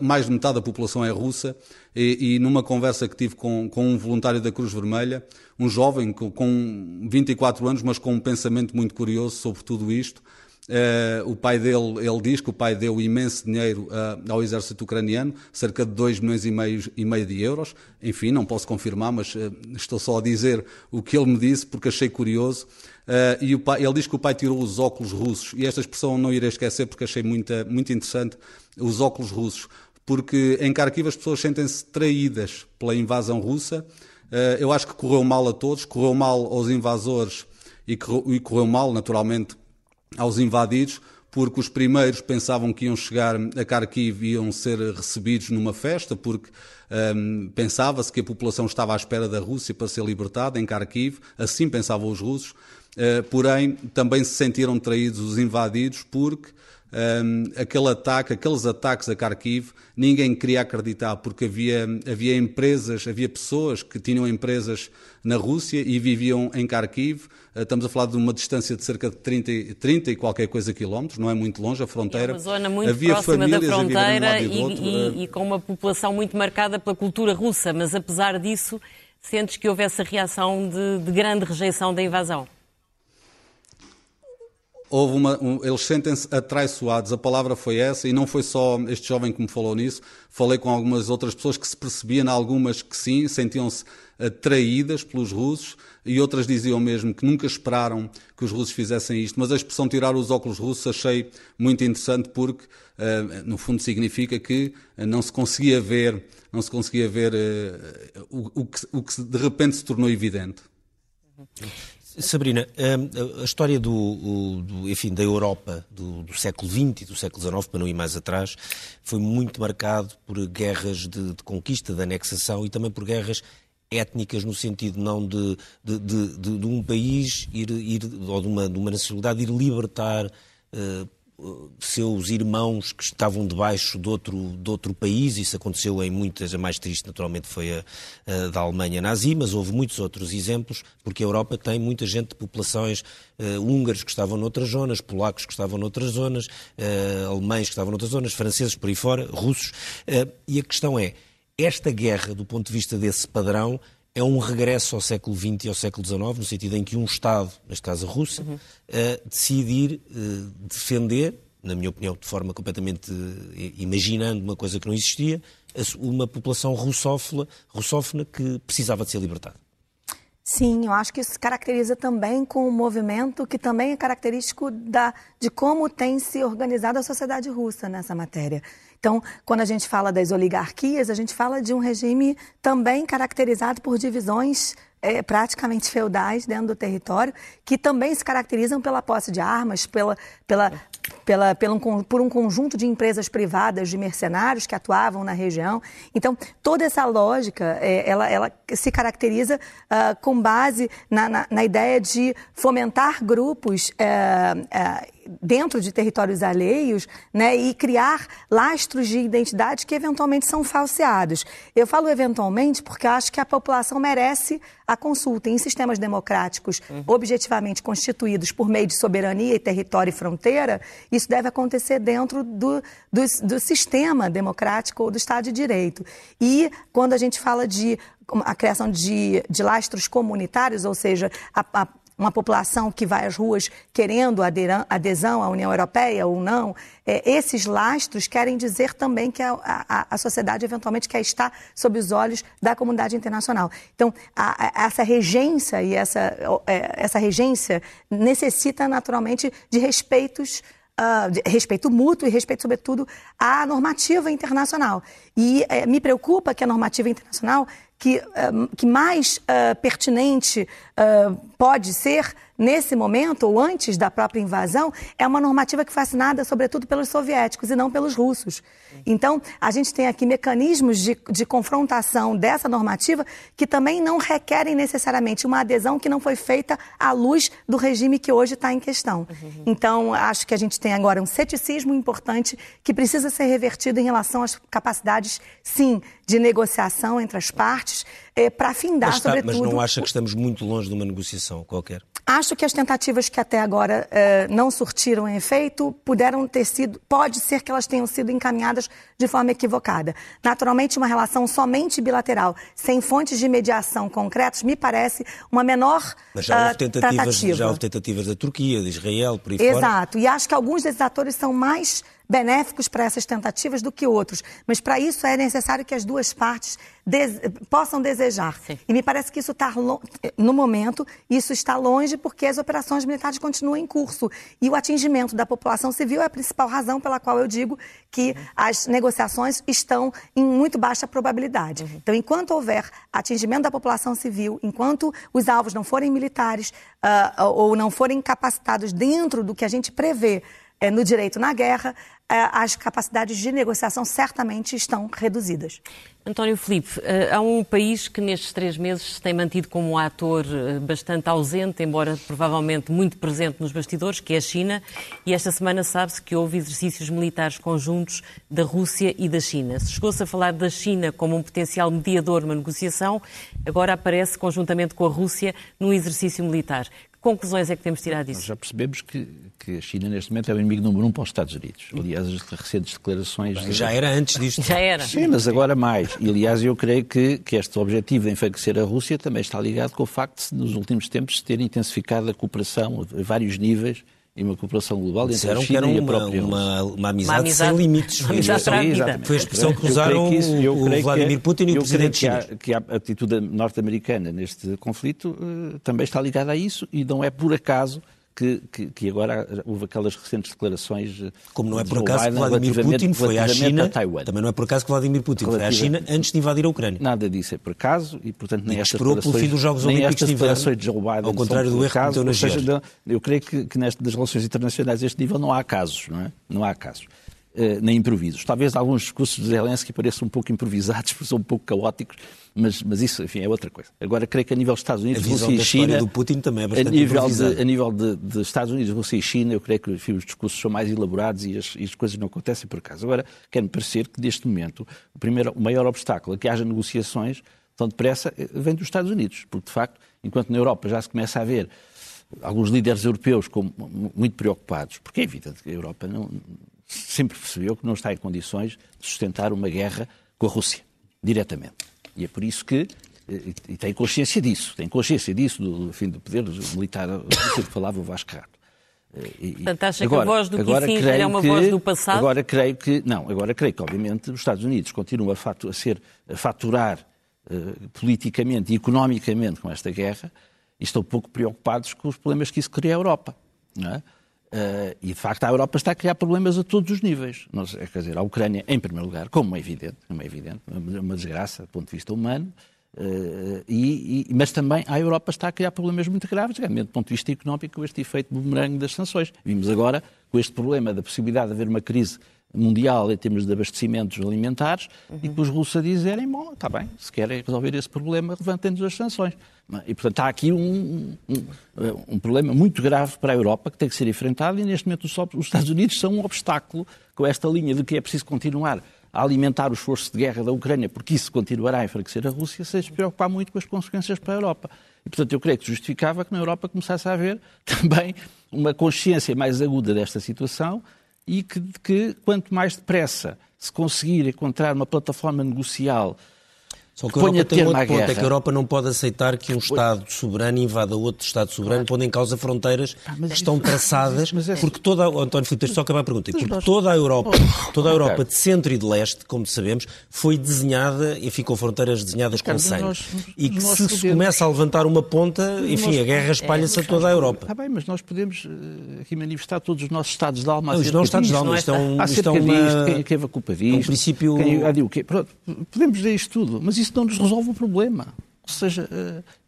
mais de metade da população é russa, e, e, numa conversa que tive com, com um voluntário da Cruz Vermelha, um jovem com, com 24 anos, mas com um pensamento muito curioso sobre tudo isto, Uh, o pai dele, ele diz que o pai deu imenso dinheiro uh, ao exército ucraniano, cerca de 2 milhões e meio, e meio de euros. Enfim, não posso confirmar, mas uh, estou só a dizer o que ele me disse porque achei curioso. E o pai, ele diz que o pai tirou os óculos russos, e esta expressão não irei esquecer porque achei muito, muito interessante, os óculos russos, porque em Kharkiv as pessoas sentem-se traídas pela invasão russa. eu acho que correu mal a todos, correu mal aos invasores e correu, e correu mal, naturalmente, aos invadidos, porque os primeiros pensavam que iam chegar a Kharkiv e iam ser recebidos numa festa, porque um, pensava-se que a população estava à espera da Rússia para ser libertada em Kharkiv, assim pensavam os russos, uh, porém também se sentiram traídos os invadidos porque um, aquele ataque, aqueles ataques a Kharkiv, ninguém queria acreditar porque havia, havia empresas, havia pessoas que tinham empresas na Rússia e viviam em Kharkiv. Uh, estamos a falar de uma distância de cerca de 30, 30 e qualquer coisa quilómetros, não é muito longe a fronteira. É uma zona muito havia próxima da fronteira e, e, e com uma população muito marcada pela cultura russa, mas apesar disso, sentes que houve essa reação de, de grande rejeição da invasão? Houve uma, um, eles sentem-se atraiçoados, a palavra foi essa, e não foi só este jovem que me falou nisso, falei com algumas outras pessoas que se percebiam, algumas que sim, sentiam-se atraídas pelos russos, e outras diziam mesmo que nunca esperaram que os russos fizessem isto. Mas a expressão tirar os óculos russos achei muito interessante porque, uh, no fundo, significa que não se conseguia ver, não se conseguia ver uh, o, o, que, o que de repente se tornou evidente. Sabrina, hum, a história do, do enfim, da Europa do, do, século XX e do século XIX, para não ir mais atrás, foi muito marcado por guerras de, de conquista, de anexação e também por guerras étnicas no sentido não de, de, de, de um país ir, ir, ou de uma, de uma nacionalidade ir libertar uh, seus irmãos que estavam debaixo de outro, de outro país, isso aconteceu em muitas, a mais triste naturalmente foi a, a da Alemanha nazi, mas houve muitos outros exemplos, porque a Europa tem muita gente de populações uh, que estavam noutras zonas, polacos que estavam noutras zonas, uh, alemães que estavam noutras zonas, franceses por aí fora, russos, uh, e a questão é, esta guerra, do ponto de vista desse padrão, é um regresso ao século XX e ao século XIX, no sentido em que um Estado, neste caso a Rússia, uhum. uh, decide ir uh, defender, na minha opinião, de forma completamente uh, imaginando uma coisa que não existia, uma população russófona, russófona que precisava de ser libertada. Sim, eu acho que isso se caracteriza também com um movimento que também é característico da, de como tem se organizado a sociedade russa nessa matéria. Então, quando a gente fala das oligarquias, a gente fala de um regime também caracterizado por divisões é, praticamente feudais dentro do território, que também se caracterizam pela posse de armas, pela, pela, pela, pelo, por um conjunto de empresas privadas de mercenários que atuavam na região. Então, toda essa lógica, é, ela, ela, se caracteriza uh, com base na, na, na, ideia de fomentar grupos uh, uh, dentro de territórios alheios né, e criar lastros de identidade que eventualmente são falseados. Eu falo eventualmente porque acho que a população merece a consulta. Em sistemas democráticos uhum. objetivamente constituídos por meio de soberania e território e fronteira, isso deve acontecer dentro do, do, do sistema democrático ou do Estado de Direito. E quando a gente fala de a criação de, de lastros comunitários, ou seja, a, a uma população que vai às ruas querendo adesão à União Europeia ou não, é, esses lastros querem dizer também que a, a, a, sociedade eventualmente quer estar sob os olhos da comunidade internacional. Então, a, essa regência e essa, é, essa regência necessita naturalmente de respeitos Uh, respeito mútuo e respeito, sobretudo, à normativa internacional. E uh, me preocupa que a normativa internacional que, que mais uh, pertinente uh, pode ser nesse momento ou antes da própria invasão é uma normativa que foi assinada sobretudo pelos soviéticos e não pelos russos. Então, a gente tem aqui mecanismos de, de confrontação dessa normativa que também não requerem necessariamente uma adesão que não foi feita à luz do regime que hoje está em questão. Então, acho que a gente tem agora um ceticismo importante que precisa ser revertido em relação às capacidades, sim, de negociação entre as partes, é, para afindar, mas está, sobretudo... Mas não acha que estamos muito longe de uma negociação qualquer? Acho que as tentativas que até agora eh, não surtiram efeito puderam ter sido, pode ser que elas tenham sido encaminhadas de forma equivocada. Naturalmente, uma relação somente bilateral, sem fontes de mediação concretas, me parece uma menor Mas já houve uh, tentativas, já houve tentativas da Turquia, de Israel, por aí Exato. fora. Exato. E acho que alguns desses atores são mais benéficos para essas tentativas do que outros. Mas para isso é necessário que as duas partes possam desejar. Sim. E me parece que isso está, no momento, isso está longe porque as operações militares continuam em curso. E o atingimento da população civil é a principal razão pela qual eu digo que uhum. as negociações estão em muito baixa probabilidade. Uhum. Então, enquanto houver atingimento da população civil, enquanto os alvos não forem militares uh, ou não forem capacitados dentro do que a gente prevê no direito na guerra, é, as capacidades de negociação certamente estão reduzidas. António Filipe, eh, há um país que nestes três meses se tem mantido como um ator eh, bastante ausente, embora provavelmente muito presente nos bastidores, que é a China, e esta semana sabe-se que houve exercícios militares conjuntos da Rússia e da China. Se chegou-se a falar da China como um potencial mediador numa negociação, agora aparece conjuntamente com a Rússia num exercício militar conclusões é que temos tirado disso? Nós já percebemos que, que a China, neste momento, é o inimigo número um para os Estados Unidos. Aliás, as recentes declarações. Bem, já era antes disto. <laughs> Já era. Sim, mas agora mais. E, aliás, eu creio que, que este objetivo de enfraquecer a Rússia também está ligado com o facto de, nos últimos tempos, se ter intensificado a cooperação a vários níveis e uma cooperação global entre Disseram a China que e a própria uma, uma, uma, amizade, uma amizade sem limites. Uma amizade. Foi a expressão que usaram o Vladimir Putin e o presidente. Que a, que a atitude norte-americana neste conflito uh, também está ligada a isso e não é por acaso que, que, que, agora houve aquelas recentes declarações. Como não é por acaso que Vladimir Putin foi à China. Também não é por acaso que Vladimir Putin foi à China antes de invadir a Ucrânia. Nada disso é por acaso e, portanto, nem e estas esperou pelo fim dos Jogos Olímpicos de declarações de Joe Biden. Ao contrário do erro que na seja, Eu creio que, que nestas relações internacionais, a este nível, não há casos, não é? Não há casos. Uh, nem improvisos. Talvez alguns discursos de Zelensky pareçam um pouco improvisados, porque <laughs> são um pouco caóticos, mas, mas isso, enfim, é outra coisa. Agora, creio que a nível dos Estados Unidos, Rússia e China... do Putin também é bastante a nível, de, a nível de, de, Estados Unidos, Rússia e China, eu creio que enfim, os discursos são mais elaborados e as, e as coisas não acontecem por acaso. Agora, quer-me parecer que, neste momento, o, primeiro, o maior obstáculo a que haja negociações tão depressa eh, vem dos Estados Unidos, porque, de facto, enquanto na Europa já se começa a ver alguns líderes europeus como, muito preocupados, porque é evidente que a Europa não, sempre percebeu que não está em condições de sustentar uma guerra com a Rússia, diretamente. E é por isso que e tem consciência disso, tem consciência disso do, do fim do poder militar que falava o Vasco Rato. E, Portanto, acha agora, que a voz do Kissinger é uma que, voz do passado? Agora creio que, não, agora creio que, obviamente, os Estados Unidos continuam a, fatu, a ser, a faturar uh, politicamente e economicamente com esta guerra e estão pouco preocupados com os problemas que isso cria à Europa. Não é? Uh, e, de facto, a Europa está a criar problemas a todos os níveis. Nós, quer dizer, a Ucrânia, em primeiro lugar, como é evidente, como é evidente uma desgraça do ponto de vista humano, uh, e, e, mas também a Europa está a criar problemas muito graves, do ponto de vista económico, com este efeito bumerangue das sanções. Vimos agora com este problema da possibilidade de haver uma crise mundial em termos de abastecimentos alimentares uhum. e que os russos a dizerem, bom, está bem, se querem resolver esse problema, levantem-nos as sanções. E, portanto, há aqui um, um, um, problema muito grave para a Europa que tem que ser enfrentado e, neste momento, os Estados Unidos são um obstáculo com esta linha de que é preciso continuar a alimentar o esforço de guerra da Ucrânia, porque isso continuará a enfraquecer a Rússia, sem se preocupar muito com as consequências para a Europa. E, portanto, eu creio que justificava que na Europa começasse a haver <laughs> também uma consciência mais aguda desta situação e que, que quanto mais depressa se conseguir encontrar uma plataforma negocial só que a Europa tem outro ponto, é que a Europa não pode aceitar que um Estado soberano invada outro Estado soberano, claro. pondo em causa fronteiras ah, que estão traçadas, mas é... porque toda, oh, António Filipe, só acabar a pergunta, porque nós... toda a Europa, oh, toda a Europa de centro e de leste, como sabemos, foi desenhada e ficam fronteiras desenhadas com sangue. Nós, e que se podemos... se começa a levantar uma ponta, enfim, a guerra espalha-se é, a toda a Europa. Está bem, mas nós podemos uh, aqui manifestar todos os nossos Estados de alma. Não, os nossos Estados de alma, isto é um... Isto é uma... Quem, é a culpa disto? É um princípio... Quem, ah, digo, Pronto, podemos dizer isto tudo, mas isso não nos resolve o problema. Ou seja,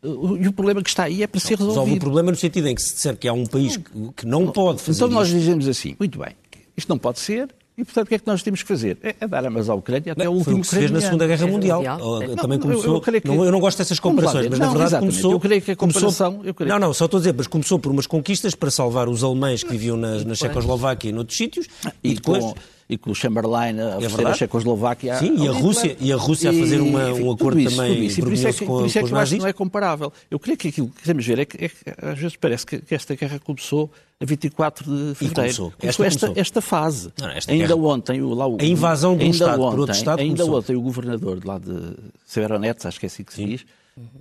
uh, e o problema que está aí é para ser resolvido. Resolve o problema no sentido em que se disser que há um país que, que não pode fazer Então nós dizemos assim, muito bem, isto não pode ser, e, portanto, o que é que nós temos que fazer? É, é dar armas à Ucrânia até não, o último que se fez na Segunda Guerra Mundial. Não, Também começou... Eu, eu, que... não, eu, não gosto dessas comparações, mas na verdade exatamente. começou... Eu creio que a comparação... Começou... Creio... Não, não, só estou a dizer, mas começou por umas conquistas para salvar os alemães que viviam na, na Checoslováquia e noutros sítios, e, e depois... Com e com o Chamberlain a oferecer é a Checoslováquia. Sim, e a Rússia, e a Rússia e, a fazer uma, um acordo isso, também isso. Por isso é que, com, por isso é que eu acho que não é comparável. Eu creio que aquilo que queremos ver é que, é que às vezes parece que, que, esta guerra começou a 24 de fevereiro. Começou. Esta, esta, esta, fase. Não, esta ainda guerra. ontem, o, lá, o, a invasão de um Estado ontem, por outro Estado Ainda começou. ontem o governador de lá de Severonetz, acho que é assim que se diz,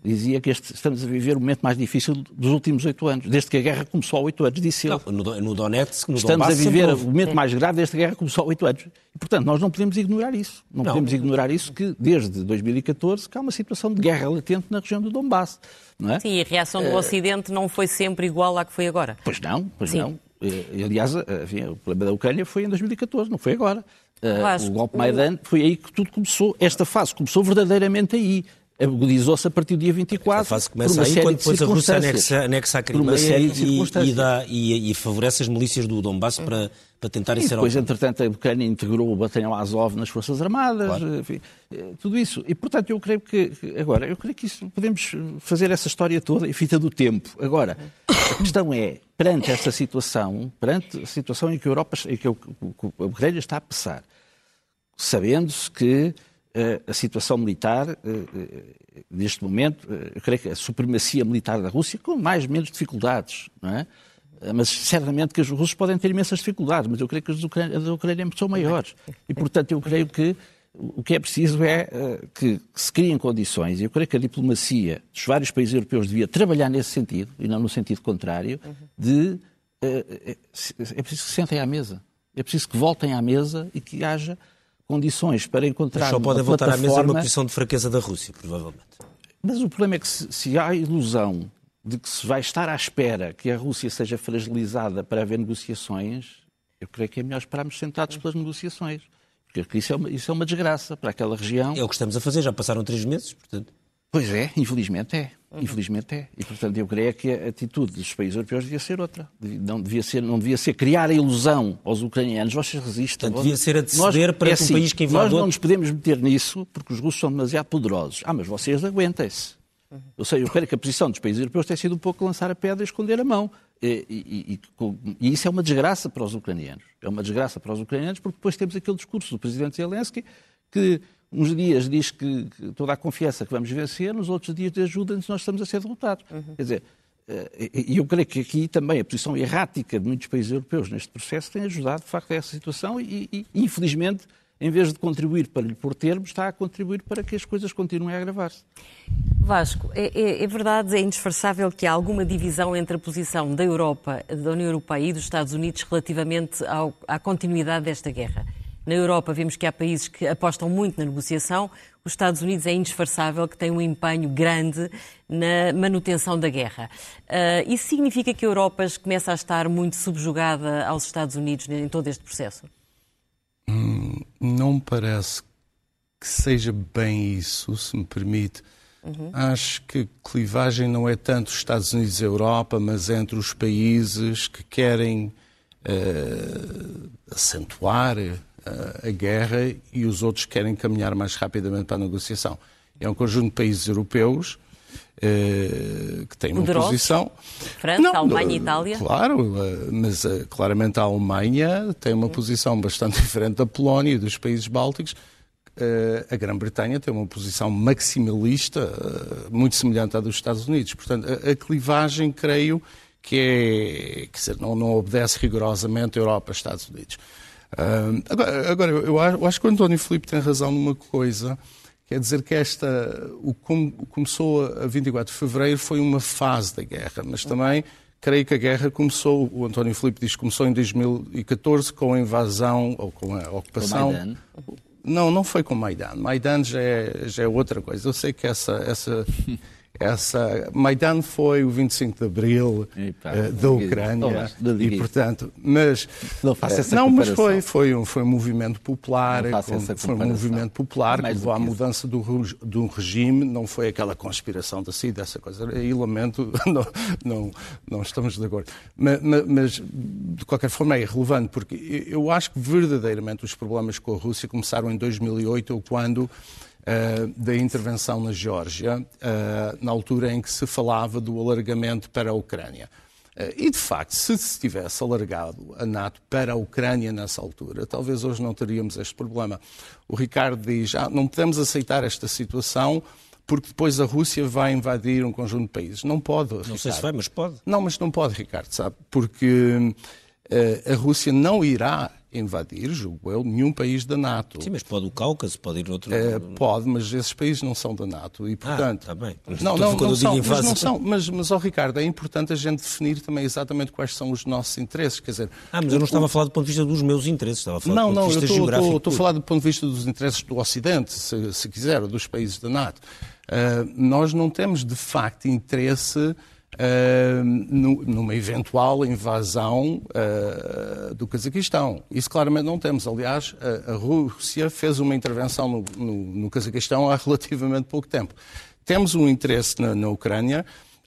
dizia que este, estamos a viver o momento mais difícil dos últimos oito anos, desde que a guerra começou há oito anos, disse ele. Não, no Donetsk, no Estamos Donbass, a viver o momento mais grave desde que a guerra começou há oito anos. E, portanto, nós não podemos ignorar isso. Não, não, podemos ignorar isso que, desde 2014, que há uma situação de guerra latente na região do Donbass. Não é? Sim, e a reação do uh... Ocidente não foi sempre igual à que foi agora. Pois não, pois Sim. não. E, aliás, enfim, o problema da Ucrânia foi em 2014, não foi agora. Uh, o golpe Maidan foi aí que tudo começou. Esta fase começou verdadeiramente aí. Agudizou-se a partir do dia 24. A fase começa aí, quando depois a Rússia anexa, anexa a Crimeia e, e, dá, e, e, favorece as milícias do Donbass para, para tentar e depois, entretanto, a Ucrânia integrou o batalhão Azov nas Forças Armadas, claro. enfim, eh, tudo isso. E, portanto, eu creio que, agora, eu creio que isso, podemos fazer essa história toda em fita do tempo. Agora, a questão é, perante esta situação, perante a situação em que a Europa, em que a Ucrânia está a passar, sabendo-se que eh, a situação militar, eh, eh, neste momento, eu creio que a supremacia militar da Rússia, com mais ou menos dificuldades, não é? Mas certamente que os russos podem ter imensas dificuldades, mas eu creio que as da Ucrânia são maiores. E, portanto, eu creio que o que é preciso é que se criem condições, e eu creio que a diplomacia dos vários países europeus devia trabalhar nesse sentido, e não no sentido contrário, de. É preciso que se sentem à mesa. É preciso que voltem à mesa e que haja condições para encontrar. Mas só pode voltar à mesa uma posição de fraqueza da Rússia, provavelmente. Mas o problema é que se, se há a ilusão de que se vai estar à espera que a Rússia seja fragilizada para haver negociações, eu creio que é melhor esperarmos sentados pelas negociações. Porque isso é, uma, isso é uma desgraça para aquela região. É o que estamos a fazer, já passaram três meses, portanto. Pois é, infelizmente é. Uhum. Infelizmente é. E, portanto, eu creio que a atitude dos países europeus devia ser outra. Não devia ser, não devia ser criar a ilusão aos ucranianos. Vocês resistem. Portanto, devia ser a decidir para é assim, um país que invade Nós não nos podemos meter nisso porque os russos são demasiado poderosos. Ah, mas vocês aguentem-se. Uhum. Eu sei, eu creio que a posição dos países europeus tem sido um pouco lançar a pedra e esconder a mão. E, e, e, e, isso é uma desgraça para os ucranianos. É uma desgraça para os ucranianos porque depois temos aquele discurso do presidente Zelensky que uns dias diz que, que, toda a confiança que vamos vencer, nos outros dias ajuda-nos, nós estamos a ser derrotados. Uhum. Quer dizer, eh, e eu creio que aqui também a posição errática de muitos países europeus neste processo tem ajudado, de facto, a essa situação e, e infelizmente, em vez de contribuir para lhe pôr termos, está a contribuir para que as coisas continuem a agravar-se. Vasco, é, é, é, verdade, é indisfarçável que há alguma divisão entre a posição da Europa, da União Europeia e dos Estados Unidos relativamente ao, à continuidade desta guerra. Na Europa vemos que há países que apostam muito na negociação. Os Estados Unidos é indisfarçável que tem um empenho grande na manutenção da guerra. Uh, isso significa que a Europa começa a estar muito subjugada aos Estados Unidos em todo este processo? Hum, não me parece que seja bem isso, se me permite. Uhum. Acho que a clivagem não é tanto os Estados Unidos e a Europa, mas entre os países que querem uh, acentuar a guerra e os outros querem caminhar mais rapidamente para a negociação. É um conjunto de países europeus eh, que têm uma Poderosos. posição. França, Não, Alemanha e Itália? Claro, eh, mas eh, claramente a Alemanha tem uma posição bastante <laughs> diferente da Polónia e dos países bálticos. a Grã-Bretanha tem uma posição maximalista muito semelhante à dos Estados Unidos. Portanto, a, clivagem, creio, que é, quer dizer, não, não obedece rigorosamente a Europa Estados Unidos. Uh, agora, agora eu, acho, eu, acho, que o António Filipe tem razão numa coisa, quer dizer que esta, o como começou a 24 de fevereiro foi uma fase da guerra, mas também creio que a guerra começou, o António Filipe diz que começou em 2014 com a invasão ou com a ocupação. Não, não foi com Maidan. Maidan já é, já é outra coisa. Eu sei que essa, essa <laughs> essa Maidan foi o 25 de Abril uh, da Ucrânia e portanto mas não faça essa não mas foi foi um foi um movimento popular com, foi um movimento popular que levou à mudança do, do regime não foi aquela conspiração da CID essa coisa aí lamento <laughs> não não, não estamos de acordo. Mas, mas de qualquer forma é irrelevante porque eu acho que verdadeiramente os problemas com a Rússia começaram em 2008 quando uh, da intervenção na Geórgia, uh, na altura em que se falava do alargamento para a Ucrânia. Uh, e, de facto, se se tivesse alargado a NATO para a Ucrânia nessa altura, talvez hoje não teríamos este problema. O Ricardo diz: ah, não podemos aceitar esta situação porque depois a Rússia vai invadir um conjunto de países. Não pode. Não Ricardo. sei se vai, mas pode. Não, mas não pode, Ricardo, sabe? Porque uh, a Rússia não irá invadir, julgo eu, nenhum país da NATO. Sim, mas pode o Cáucaso, pode ir outro. É, pode, mas esses países não são da NATO e, ah, portanto. Ah, está bem. Não, não, não, são, mas não são. Mas, mas oh, Ricardo, é importante a gente definir também exatamente quais são os nossos interesses. Quer dizer. Ah, mas eu não estava a falar do ponto de vista dos meus interesses, estava a falar não, do ponto de vista não, eu estou a falar do ponto de vista dos interesses do Ocidente, se, se quiser, dos países da NATO. Uh, nós não temos de facto interesse uh, numa eventual invasão uh, do Cazaquistão. Isso claramente não temos. Aliás, a, a Rússia fez uma intervenção no, no, no, Cazaquistão há relativamente pouco tempo. Temos um interesse na, na Ucrânia.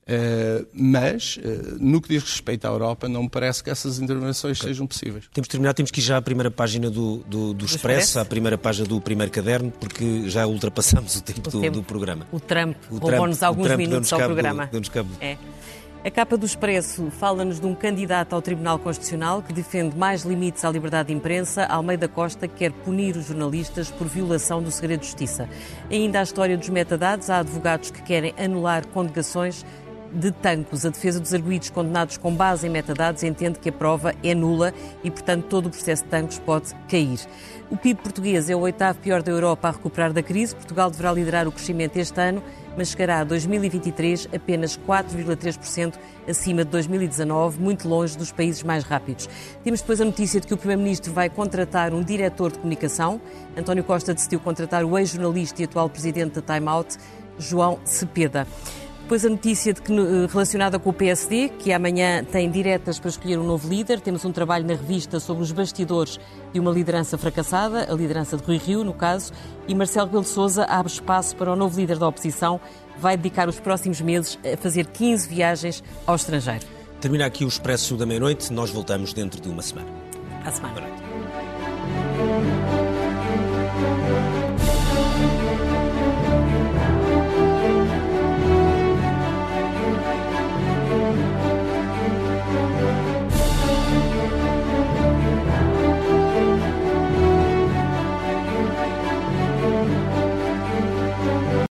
Uh, mas, uh, no que diz respeito à Europa, não me parece que essas intervenções okay. sejam possíveis. Temos de terminar, temos que ir já à primeira página do, do, do Expresso, à primeira página do primeiro caderno, porque já ultrapassamos o tempo, o do, tempo. do, programa. O Trump roubou-nos alguns Trump minutos ao programa. Do, cabo. É. A capa do Expresso fala-nos de um candidato ao Tribunal Constitucional que defende mais limites à liberdade de imprensa. Almeida Costa quer punir os jornalistas por violação do segredo de justiça. Ainda a história dos metadados, há advogados que querem anular condegações de Tancos. A defesa dos arguídos condenados com base em metadados entende que a prova é nula e, portanto, todo o processo de Tancos pode cair. O PIB português é o oitavo pior da Europa a recuperar da crise. Portugal deverá liderar o crescimento este ano, mas chegará a 2023 apenas 4,3% acima de 2019, muito longe dos países mais rápidos. Temos depois a notícia de que o Primeiro-Ministro vai contratar um diretor de comunicação. António Costa decidiu contratar o ex-jornalista e atual presidente da Time Out, João Cepeda. Depois a notícia de que, eh, relacionada com o PSD, que amanhã tem diretas para escolher um novo líder. Temos um trabalho na revista sobre os bastidores de uma liderança fracassada, a liderança de Rui Rio, no caso, e Marcelo Rebelo Sousa abre espaço para o novo líder da oposição. Vai dedicar os próximos meses a fazer 15 viagens ao estrangeiro. Termina aqui o Expresso da Meia-Noite. Nós voltamos dentro de uma semana. À semana. Boa noite.